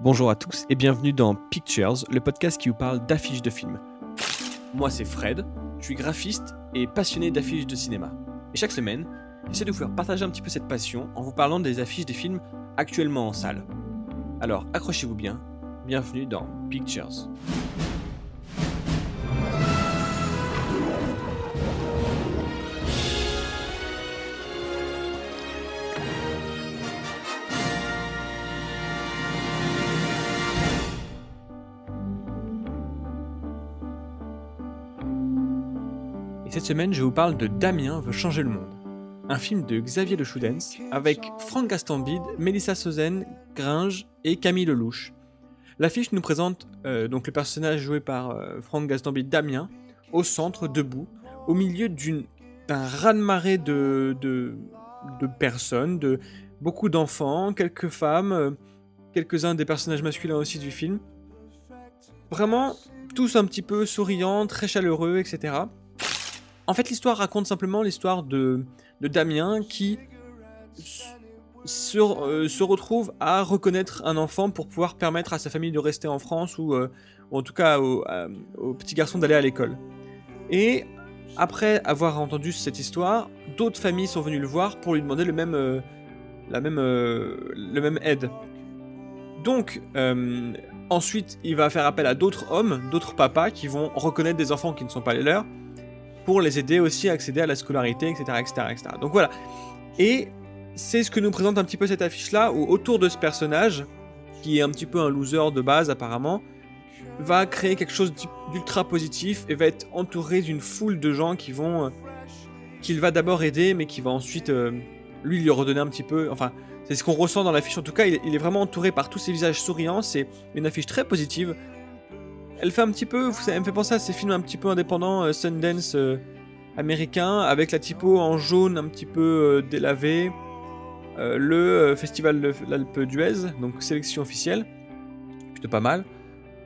Bonjour à tous et bienvenue dans Pictures, le podcast qui vous parle d'affiches de films. Moi c'est Fred, je suis graphiste et passionné d'affiches de cinéma. Et chaque semaine, j'essaie de vous faire partager un petit peu cette passion en vous parlant des affiches des films actuellement en salle. Alors accrochez-vous bien, bienvenue dans Pictures. Cette semaine, je vous parle de Damien veut changer le monde. Un film de Xavier de Choudens avec Franck Gastambide, Mélissa Sozen, Gringe et Camille Lelouch. L'affiche nous présente euh, donc le personnage joué par euh, Franck Gastambide, Damien, au centre, debout, au milieu d'un raz-de-marée de, de, de personnes, de beaucoup d'enfants, quelques femmes, euh, quelques-uns des personnages masculins aussi du film. Vraiment, tous un petit peu souriants, très chaleureux, etc. En fait, l'histoire raconte simplement l'histoire de, Damien qui se, euh, se retrouve à reconnaître un enfant pour pouvoir permettre à sa famille de rester en France ou, euh, en tout cas au, au petit garçon d'aller à l'école. Et après avoir entendu cette histoire, d'autres familles sont venues le voir pour lui demander le même, euh, la même, le même aide. Donc, ensuite, il va faire appel à d'autres hommes, d'autres papas qui vont reconnaître des enfants qui ne sont pas les leurs pour les aider aussi à accéder à la scolarité, etc. etc., etc. Donc voilà. Et c'est ce que nous présente un petit peu cette affiche-là, où autour de ce personnage, qui est un petit peu un loser de base apparemment, va créer quelque chose d'ultra positif et va être entouré d'une foule de gens qui vont... euh, qu'il va d'abord aider, mais qui va ensuite, euh, lui, lui redonner un petit peu... Enfin, c'est ce qu'on ressent dans l'affiche. En tout cas, il est, il est vraiment entouré par tous ces visages souriants. C'est une affiche très positive. Elle fait un petit peu... Elle me fait penser à ces films un petit peu indépendants, euh, Sundance... euh, américain avec la typo en jaune un petit peu euh, délavée. Le festival de l'Alpe d'Huez, donc sélection officielle. Plutôt pas mal.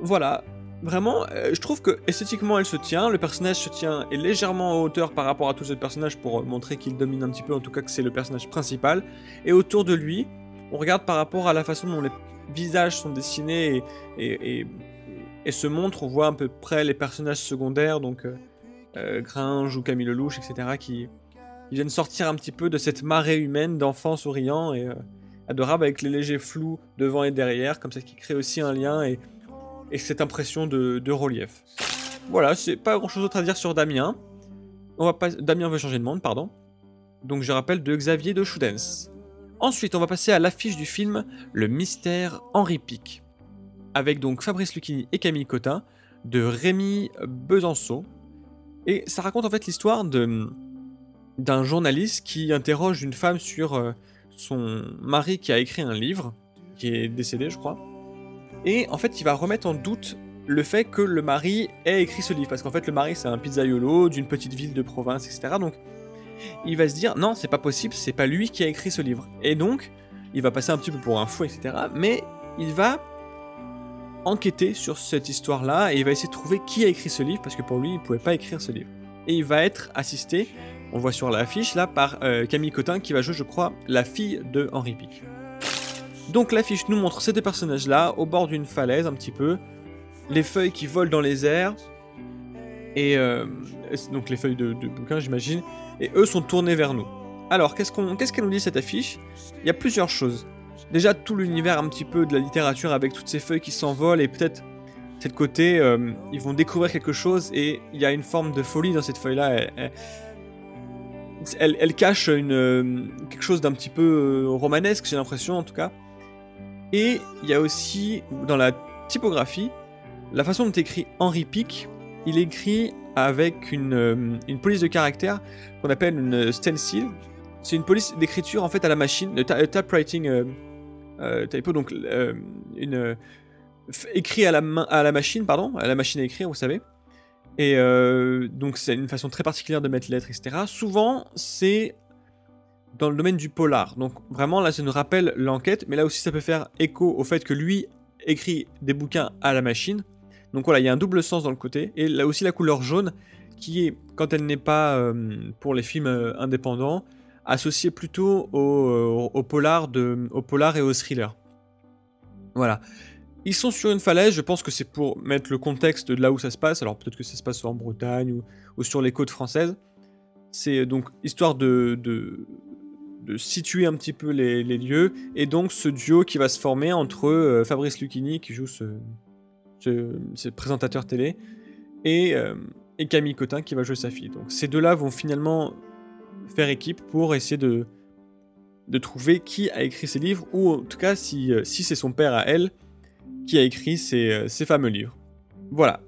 Voilà. Vraiment, je trouve que esthétiquement elle se tient, le personnage se tient est légèrement en hauteur par rapport à tous les personnages pour montrer qu'il domine un petit peu, en tout cas que c'est le personnage principal. Et autour de lui, on regarde par rapport à la façon dont les visages sont dessinés et, et, et- et se montrent, on voit à peu près les personnages secondaires, donc euh, euh, Gringe ou Camille Lelouch, etc., qui, viennent sortir un petit peu de cette marée humaine d'enfants souriants et euh, adorables avec les légers flous devant et derrière, comme ça qui crée aussi un lien et, et cette impression de, relief. Voilà, c'est pas grand chose d'autre à dire sur Damien. On va pas... Damien veut changer de monde, pardon. Donc je rappelle de Xavier de Choudens. Ensuite, on va passer à l'affiche du film Le mystère Henri Pic, avec donc Fabrice Lucchini et Camille Cotin, de Rémi Besançon, et ça raconte en fait l'histoire d'un journaliste qui interroge une femme sur euh, son mari qui a écrit un livre, qui est décédé, je crois. Et en fait, il va remettre en doute le fait que le mari ait écrit ce livre, parce qu'en fait, le mari c'est un pizzaiolo d'une petite ville de province, etc. Donc, il va se dire non, c'est pas possible, c'est pas lui qui a écrit ce livre. Et donc, il va passer un petit peu pour un fou, etc. Mais il va enquêter sur cette histoire-là et il va essayer de trouver qui a écrit ce livre parce que pour lui, il pouvait pas écrire ce livre. Et il va être assisté, on voit sur l'affiche là, par euh, Camille Cotin qui va jouer, je crois, la fille de Henri Pic. Donc l'affiche nous montre ces deux personnages-là au bord d'une falaise un petit peu, les feuilles qui volent dans les airs et euh, donc les feuilles de, de bouquins, j'imagine, et eux sont tournés vers nous. Alors qu'est-ce qu'on, qu'est-ce qu'elle nous dit cette affiche? Il y a plusieurs choses déjà tout l'univers un petit peu de la littérature avec toutes ces feuilles qui s'envolent et peut-être cette côté euh, ils vont découvrir quelque chose et il y a une forme de folie dans cette feuille là elle, elle- cache une, euh, quelque chose d'un petit peu euh, romanesque j'ai l'impression en tout cas. Et il y a aussi dans la typographie la façon dont écrit Henri Pic il écrit avec une, une police de caractère qu'on appelle une stencil. C'est une police d'écriture en fait à la machine, le typewriting euh, typo, donc euh, euh, écrit à la machine, pardon, à la machine à écrire, vous savez. Et euh, donc c'est une façon très particulière de mettre les lettres, etc. Souvent c'est dans le domaine du polar. Donc vraiment là ça nous rappelle l'enquête, mais là aussi ça peut faire écho au fait que lui écrit des bouquins à la machine. Donc voilà, il y a un double sens dans le côté. Et là aussi la couleur jaune, qui est, quand elle n'est pas euh, pour les films euh, indépendants, associée plutôt au, euh, polar au polar et au thriller. Voilà. Ils sont sur une falaise, je pense que c'est pour mettre le contexte de là où ça se passe, alors peut-être que ça se passe en Bretagne ou, sur les côtes françaises. C'est donc histoire de, situer un petit peu les, lieux, et donc ce duo qui va se former entre euh, Fabrice Lucchini, qui joue ce, présentateur télé, et, euh, et Camille Cotin qui va jouer sa fille. Donc ces deux-là vont finalement faire équipe pour essayer de, de trouver qui a écrit ces livres, ou en tout cas si, euh, si c'est son père à elle qui a écrit ces, euh, ces, fameux livres. Voilà.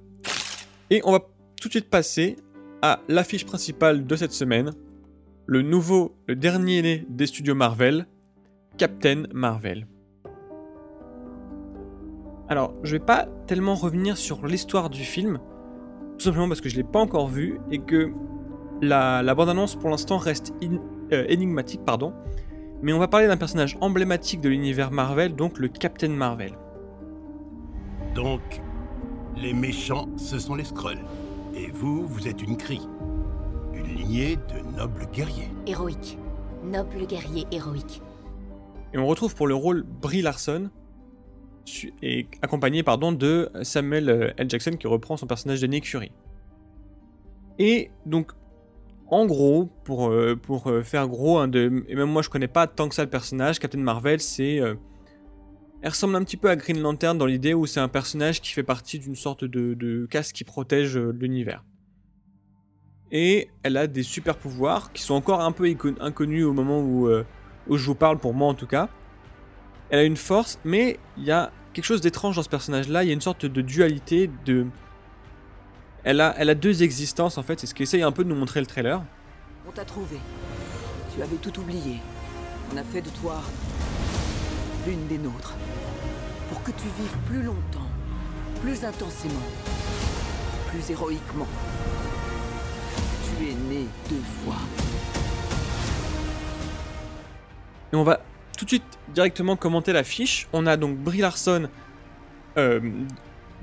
Et on va tout de suite passer à l'affiche principale de cette semaine, le nouveau, le dernier né des studios Marvel, Captain Marvel. Alors, je vais pas tellement revenir sur l'histoire du film, tout simplement parce que je l'ai pas encore vu et que la, bande-annonce pour l'instant reste euh, énigmatique, pardon. Mais on va parler d'un personnage emblématique de l'univers Marvel, donc le Captain Marvel. Donc, les méchants, ce sont les Skrulls. Et vous, vous êtes une Kree. Une lignée de nobles guerriers. Héroïque. Noble guerrier héroïque. Et on retrouve pour le rôle Brie Larson, et accompagné pardon, de Samuel euh, L. Jackson qui reprend son personnage de Nick Fury. Et donc en gros, pour, euh, pour euh, faire gros, de, et même moi je connais pas tant que ça le personnage, Captain Marvel, c'est. Euh, elle ressemble un petit peu à Green Lantern dans l'idée où c'est un personnage qui fait partie d'une sorte de, de casque qui protège l'univers. Et elle a des super pouvoirs qui sont encore un peu inconnus au moment où, où je vous parle, pour moi en tout cas. Elle a une force, mais il y a quelque chose d'étrange dans ce personnage-là. Il y a une sorte de dualité, de, elle a, elle a deux existences en fait, c'est ce qu'essaye un peu de nous montrer le trailer. On t'a trouvé. Tu avais tout oublié. On a fait de toi l'une des nôtres. Pour que tu vives plus longtemps, plus intensément, plus héroïquement. Tu es né deux fois. Et on va tout de suite directement commenter la fiche. On a donc Brie Larson euh,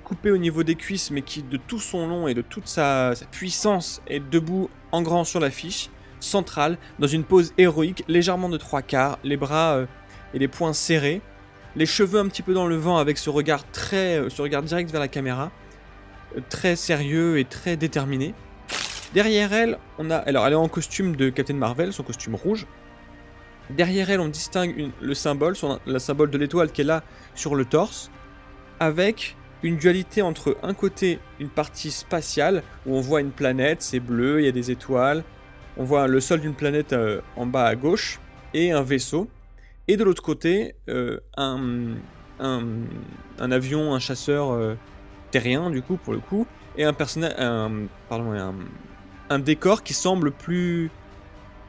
coupé au niveau des cuisses, mais qui de tout son long et de toute sa, puissance est debout en grand sur l'affiche, centrale, dans une pose héroïque, légèrement de trois quarts, les bras euh, et les poings serrés, les cheveux un petit peu dans le vent avec ce regard très, euh, ce regard direct vers la caméra, euh, très sérieux et très déterminé. Derrière elle, on a, alors elle est en costume de Captain Marvel, son costume rouge. Derrière elle, on distingue le symbole, son, le symbole de l'étoile qui est là sur le torse, avec une dualité entre un côté une partie spatiale où on voit une planète, c'est bleu, il y a des étoiles, on voit le sol d'une planète euh, en bas à gauche et un vaisseau, et de l'autre côté euh, un, un, avion, un chasseur euh, terrien du coup pour le coup, et un personnage, pardon, un, décor qui semble plus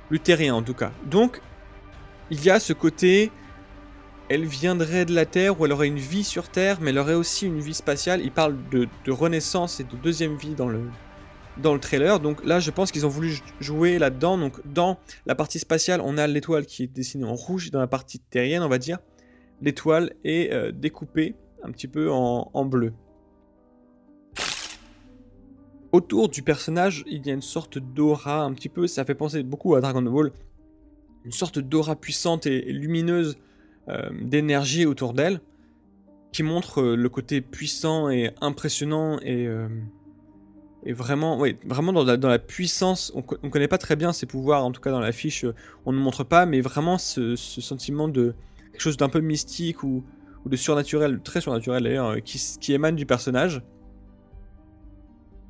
plus terrien en tout cas. Donc il y a ce côté elle viendrait de la Terre ou elle aurait une vie sur Terre, mais elle aurait aussi une vie spatiale. Il parle de, renaissance et de deuxième vie dans le, dans le trailer. Donc là, je pense qu'ils ont voulu jouer là-dedans. Donc dans la partie spatiale, on a l'étoile qui est dessinée en rouge. Dans la partie terrienne, on va dire, l'étoile est euh, découpée un petit peu en, bleu. Autour du personnage, il y a une sorte d'aura un petit peu, ça fait penser beaucoup à Dragon Ball, une sorte d'aura puissante et lumineuse d'énergie autour d'elle, qui montre euh, le côté puissant et impressionnant et, euh, et vraiment, vraiment dans la, puissance. On, ne connaît pas très bien ses pouvoirs, en tout cas dans l'affiche, on ne montre pas, mais vraiment ce, sentiment de quelque chose d'un peu mystique ou, de surnaturel, très surnaturel d'ailleurs, qui, qui émane du personnage.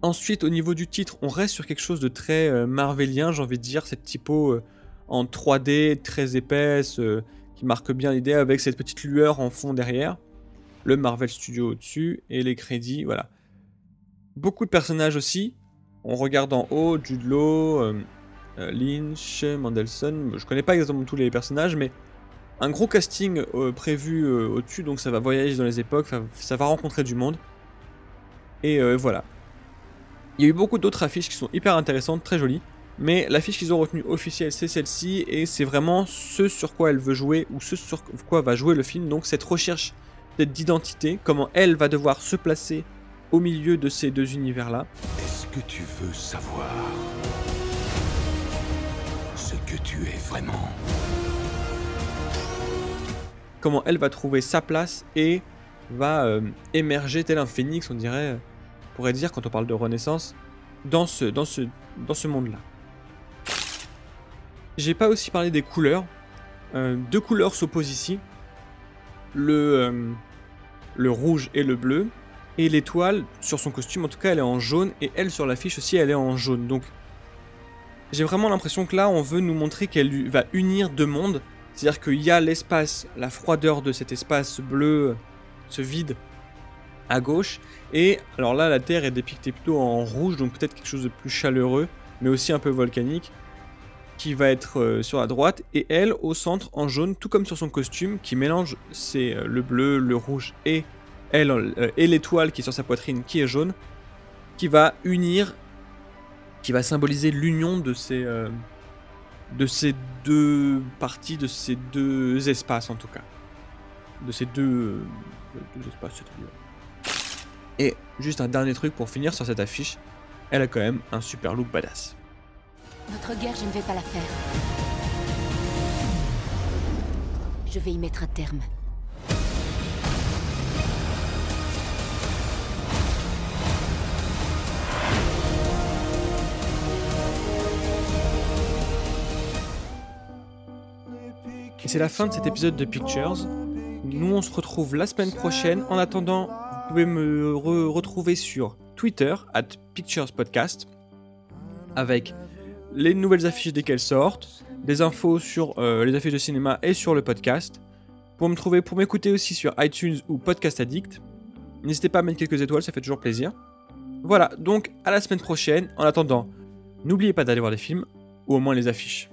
Ensuite, au niveau du titre, on reste sur quelque chose de très marvelien, j'ai envie de dire, cette typo en 3D très épaisse, marque bien l'idée avec cette petite lueur en fond derrière, le Marvel Studio au-dessus et les crédits, voilà. Beaucoup de personnages aussi. On regarde en haut, Jude Law, euh, euh, Lynch, Mandelson. Je connais pas exactement tous les personnages, mais un gros casting euh, prévu au-dessus, donc ça va voyager dans les époques, ça va rencontrer du monde. Et voilà. Il y a eu beaucoup d'autres affiches qui sont hyper intéressantes, très jolies. Mais l'affiche qu'ils ont retenue officielle, c'est celle-ci, et c'est vraiment ce sur quoi elle veut jouer, ou ce sur quoi va jouer le film, donc cette recherche d'identité, comment elle va devoir se placer au milieu de ces deux univers-là. Est-ce que tu veux savoir ce que tu es vraiment? Comment elle va trouver sa place et va euh, émerger tel un phénix, on dirait, on pourrait dire quand on parle de renaissance, dans ce, dans ce, dans ce monde-là. J'ai pas aussi parlé des couleurs. Euh, deux couleurs s'opposent ici. Le, euh, le rouge et le bleu. Et l'étoile, sur son costume, en tout cas, elle est en jaune. Et elle, sur l'affiche aussi, elle est en jaune. Donc, j'ai vraiment l'impression que là, on veut nous montrer qu'elle va unir deux mondes. C'est-à-dire qu'il y a l'espace, la froideur de cet espace bleu, ce vide, à gauche. Et alors là, la Terre est dépictée plutôt en rouge, donc peut-être quelque chose de plus chaleureux, mais aussi un peu volcanique, qui va être euh, sur la droite. Et elle, au centre, en jaune, tout comme sur son costume, qui mélange c'est le bleu, le rouge et elle euh, et l'étoile qui est sur sa poitrine, qui est jaune, qui va unir, qui va symboliser l'union de ces euh, de ces deux parties, de ces deux espaces en tout cas. De ces deux espaces, Et juste un dernier truc pour finir sur cette affiche, elle a quand même un super look badass. Notre guerre, je ne vais pas la faire. Je vais y mettre un terme. Et c'est la fin de cet épisode de Pictures. Nous, on se retrouve la semaine prochaine. En attendant, vous pouvez me retrouver sur Twitter, at Pictures Podcast, avec les nouvelles affiches dès qu'elles sortent, des infos sur euh, les affiches de cinéma et sur le podcast. Pour me trouver, pour m'écouter aussi sur iTunes ou Podcast Addict. N'hésitez pas à mettre quelques étoiles, ça fait toujours plaisir. Voilà, donc à la semaine prochaine. En attendant, n'oubliez pas d'aller voir les films, ou au moins les affiches.